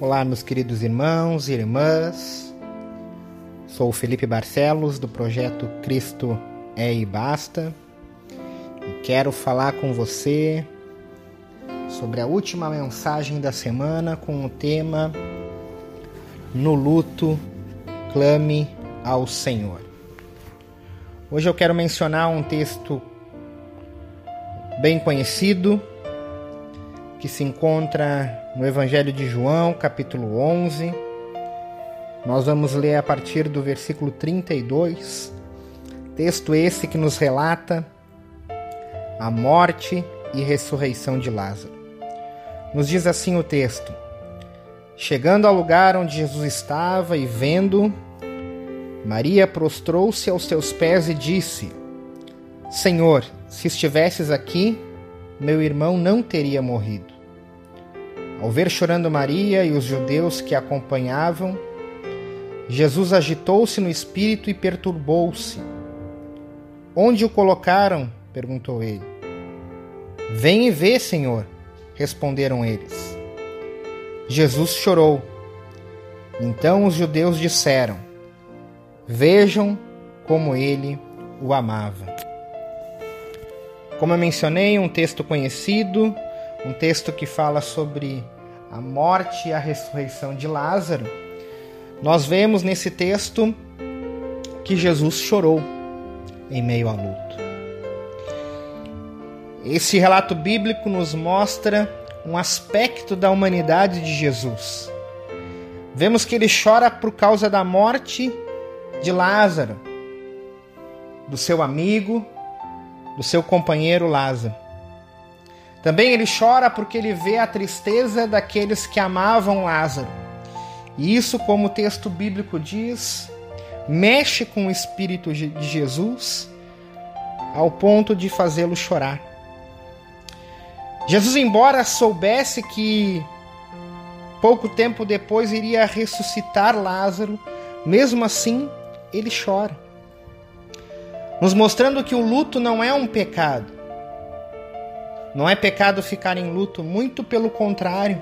Olá, meus queridos irmãos e irmãs. Sou Felipe Barcelos do projeto Cristo é e Basta e quero falar com você sobre a última mensagem da semana com o tema No luto, clame ao Senhor. Hoje eu quero mencionar um texto bem conhecido que se encontra no Evangelho de João, capítulo 11. Nós vamos ler a partir do versículo 32, texto esse que nos relata a morte e ressurreição de Lázaro. Nos diz assim o texto: Chegando ao lugar onde Jesus estava e vendo, Maria prostrou-se aos seus pés e disse: Senhor, se estivesses aqui, meu irmão não teria morrido. Ao ver chorando Maria e os judeus que a acompanhavam, Jesus agitou-se no espírito e perturbou-se. Onde o colocaram? perguntou ele. Vem e vê, Senhor, responderam eles. Jesus chorou. Então os judeus disseram: Vejam como ele o amava. Como eu mencionei, um texto conhecido, um texto que fala sobre a morte e a ressurreição de Lázaro. Nós vemos nesse texto que Jesus chorou em meio ao luto. Esse relato bíblico nos mostra um aspecto da humanidade de Jesus. Vemos que ele chora por causa da morte de Lázaro, do seu amigo, do seu companheiro Lázaro. Também ele chora porque ele vê a tristeza daqueles que amavam Lázaro. E isso, como o texto bíblico diz, mexe com o espírito de Jesus ao ponto de fazê-lo chorar. Jesus, embora soubesse que pouco tempo depois iria ressuscitar Lázaro, mesmo assim ele chora, nos mostrando que o luto não é um pecado. Não é pecado ficar em luto, muito pelo contrário.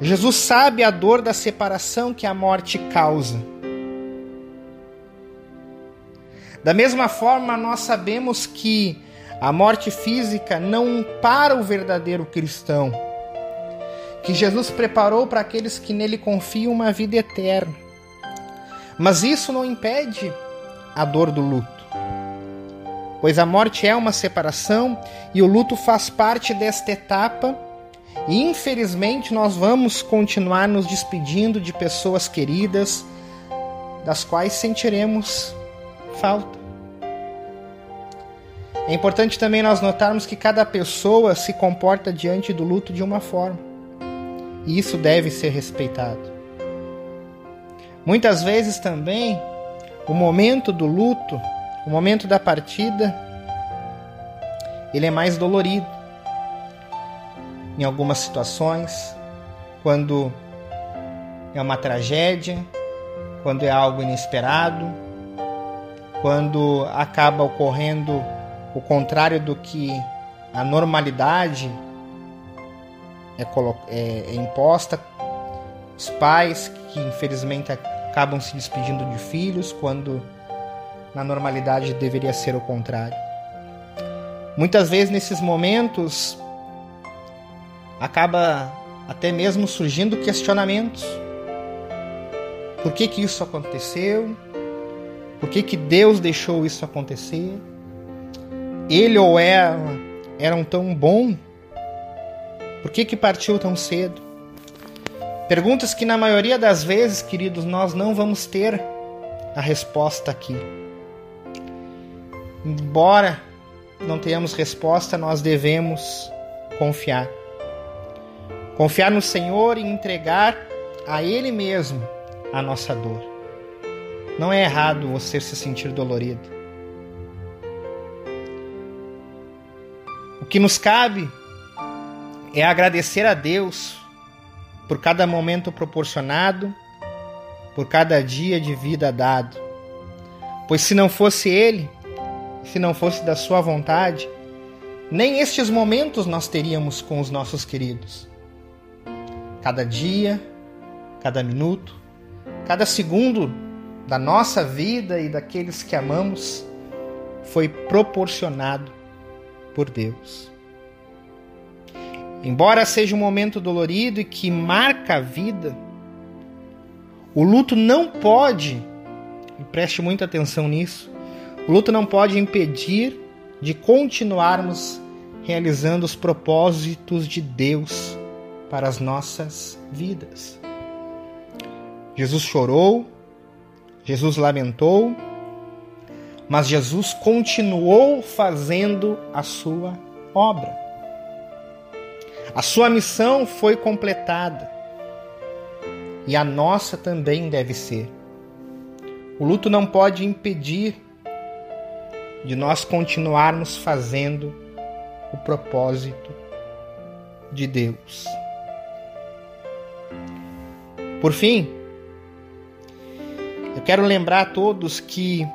Jesus sabe a dor da separação que a morte causa. Da mesma forma, nós sabemos que a morte física não para o verdadeiro cristão, que Jesus preparou para aqueles que nele confiam uma vida eterna. Mas isso não impede a dor do luto, pois a morte é uma separação e o luto faz parte desta etapa. E infelizmente nós vamos continuar nos despedindo de pessoas queridas, das quais sentiremos falta. É importante também nós notarmos que cada pessoa se comporta diante do luto de uma forma. E isso deve ser respeitado. Muitas vezes também o momento do luto, o momento da partida, ele é mais dolorido. Em algumas situações, quando é uma tragédia, quando é algo inesperado, quando acaba ocorrendo o contrário do que a normalidade é, é, é imposta, os pais que infelizmente acabam se despedindo de filhos quando na normalidade deveria ser o contrário. Muitas vezes nesses momentos acaba até mesmo surgindo questionamentos. Por que que isso aconteceu? Por que que Deus deixou isso acontecer? ele ou ela eram tão bom? Por que, que partiu tão cedo? Perguntas que na maioria das vezes, queridos, nós não vamos ter a resposta aqui. Embora não tenhamos resposta, nós devemos confiar. Confiar no Senhor e entregar a Ele mesmo a nossa dor. Não é errado você se sentir dolorido. que nos cabe é agradecer a Deus por cada momento proporcionado, por cada dia de vida dado. Pois se não fosse Ele, se não fosse da Sua vontade, nem estes momentos nós teríamos com os nossos queridos. Cada dia, cada minuto, cada segundo da nossa vida e daqueles que amamos foi proporcionado por Deus. Embora seja um momento dolorido e que marca a vida, o luto não pode, e preste muita atenção nisso, o luto não pode impedir de continuarmos realizando os propósitos de Deus para as nossas vidas. Jesus chorou, Jesus lamentou, mas Jesus continuou fazendo a sua obra. A sua missão foi completada e a nossa também deve ser. O luto não pode impedir de nós continuarmos fazendo o propósito de Deus. Por fim, eu quero lembrar a todos que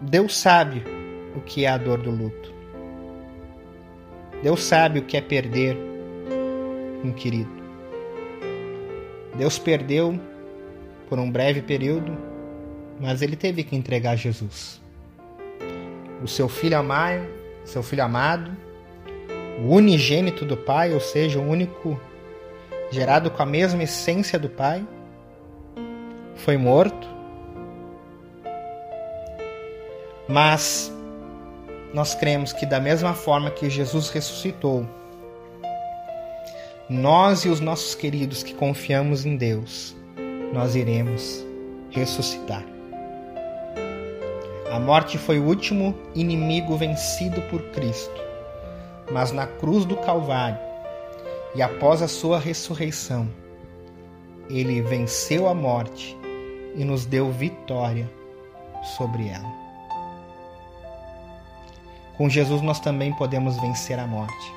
Deus sabe o que é a dor do luto. Deus sabe o que é perder um querido. Deus perdeu por um breve período, mas ele teve que entregar Jesus. O seu filho amado, seu filho amado, o unigênito do Pai, ou seja, o único gerado com a mesma essência do Pai, foi morto Mas nós cremos que, da mesma forma que Jesus ressuscitou, nós e os nossos queridos que confiamos em Deus, nós iremos ressuscitar. A morte foi o último inimigo vencido por Cristo, mas na cruz do Calvário e após a sua ressurreição, ele venceu a morte e nos deu vitória sobre ela. Com Jesus nós também podemos vencer a morte.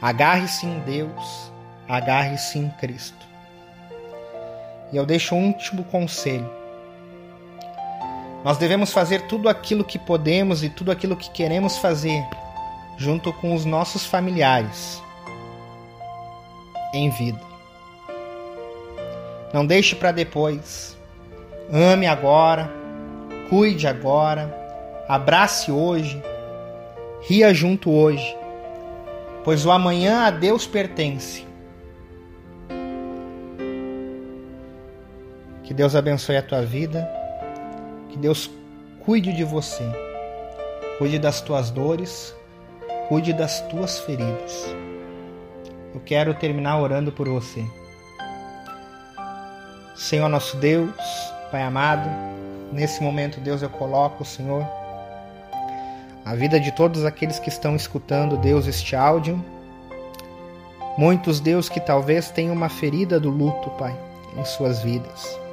Agarre-se em Deus, agarre-se em Cristo. E eu deixo um último conselho. Nós devemos fazer tudo aquilo que podemos e tudo aquilo que queremos fazer junto com os nossos familiares em vida. Não deixe para depois. Ame agora, cuide agora Abrace hoje, ria junto hoje, pois o amanhã a Deus pertence. Que Deus abençoe a tua vida, que Deus cuide de você, cuide das tuas dores, cuide das tuas feridas. Eu quero terminar orando por você. Senhor nosso Deus, Pai amado, nesse momento, Deus, eu coloco, Senhor, a vida de todos aqueles que estão escutando, Deus, este áudio. Muitos, Deus, que talvez tenham uma ferida do luto, Pai, em suas vidas.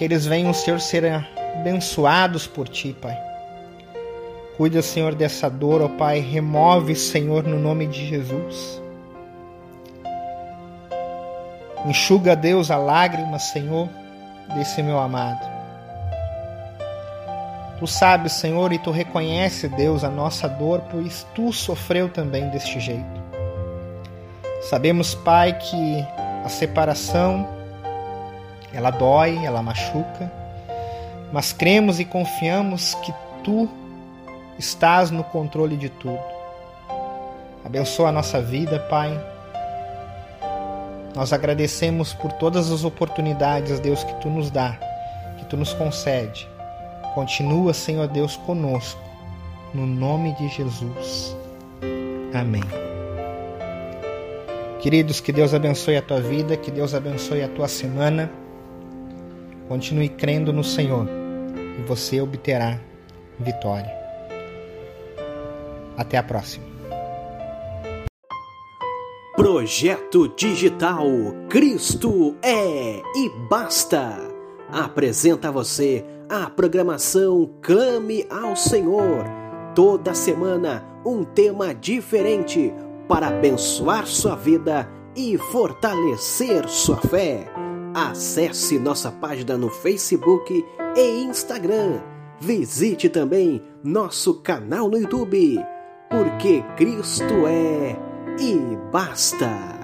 Que eles venham, Senhor, ser abençoados por Ti, Pai. Cuida, Senhor, dessa dor, ó Pai. Remove, Senhor, no nome de Jesus. Enxuga, Deus, a lágrima, Senhor, desse meu amado. Tu sabes, Senhor, e tu reconhece, Deus, a nossa dor, pois tu sofreu também deste jeito. Sabemos, Pai, que a separação ela dói, ela machuca, mas cremos e confiamos que tu estás no controle de tudo. Abençoa a nossa vida, Pai. Nós agradecemos por todas as oportunidades, Deus, que tu nos dá, que tu nos concede Continua, Senhor Deus, conosco. No nome de Jesus. Amém. Queridos, que Deus abençoe a tua vida, que Deus abençoe a tua semana. Continue crendo no Senhor e você obterá vitória. Até a próxima. Projeto Digital Cristo é e basta. Apresenta a você a programação Clame ao Senhor. Toda semana, um tema diferente para abençoar sua vida e fortalecer sua fé. Acesse nossa página no Facebook e Instagram. Visite também nosso canal no YouTube, porque Cristo é e basta.